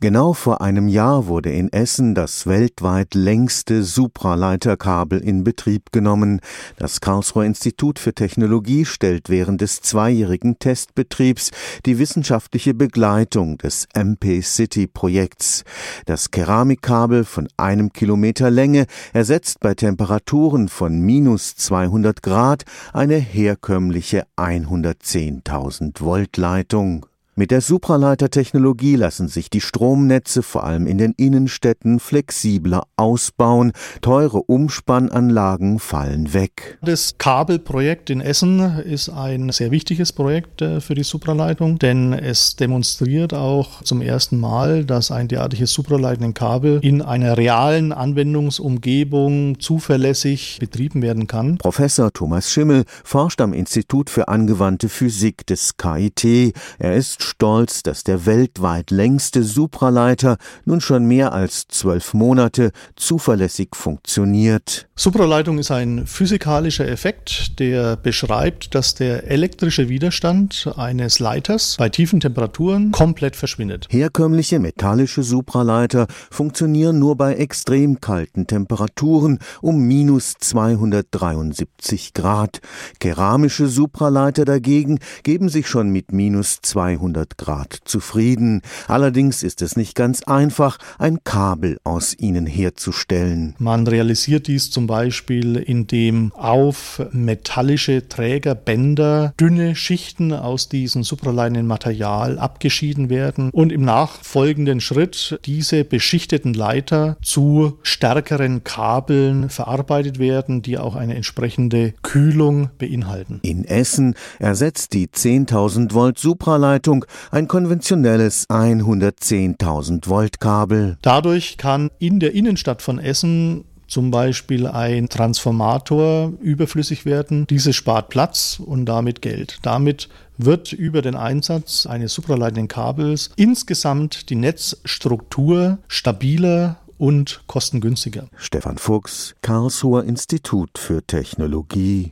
Genau vor einem Jahr wurde in Essen das weltweit längste Supraleiterkabel in Betrieb genommen. Das Karlsruher Institut für Technologie stellt während des zweijährigen Testbetriebs die wissenschaftliche Begleitung des MP City Projekts. Das Keramikkabel von einem Kilometer Länge ersetzt bei Temperaturen von minus 200 Grad eine herkömmliche 110.000 Volt Leitung. Mit der Supraleitertechnologie lassen sich die Stromnetze vor allem in den Innenstädten flexibler ausbauen. Teure Umspannanlagen fallen weg. Das Kabelprojekt in Essen ist ein sehr wichtiges Projekt äh, für die Supraleitung, denn es demonstriert auch zum ersten Mal, dass ein derartiges supraleitenden Kabel in einer realen Anwendungsumgebung zuverlässig betrieben werden kann. Professor Thomas Schimmel forscht am Institut für angewandte Physik des KIT. Er ist stolz, dass der weltweit längste Supraleiter nun schon mehr als zwölf Monate zuverlässig funktioniert. Supraleitung ist ein physikalischer Effekt, der beschreibt, dass der elektrische Widerstand eines Leiters bei tiefen Temperaturen komplett verschwindet. Herkömmliche metallische Supraleiter funktionieren nur bei extrem kalten Temperaturen um minus 273 Grad. Keramische Supraleiter dagegen geben sich schon mit minus 200 100 Grad zufrieden. Allerdings ist es nicht ganz einfach, ein Kabel aus ihnen herzustellen. Man realisiert dies zum Beispiel, indem auf metallische Trägerbänder dünne Schichten aus diesem supraleinen Material abgeschieden werden und im nachfolgenden Schritt diese beschichteten Leiter zu stärkeren Kabeln verarbeitet werden, die auch eine entsprechende Kühlung beinhalten. In Essen ersetzt die 10.000 Volt Supraleitung ein konventionelles 110.000 Volt Kabel. Dadurch kann in der Innenstadt von Essen zum Beispiel ein Transformator überflüssig werden. Diese spart Platz und damit Geld. Damit wird über den Einsatz eines supraleitenden Kabels insgesamt die Netzstruktur stabiler und kostengünstiger. Stefan Fuchs, Karlsruher Institut für Technologie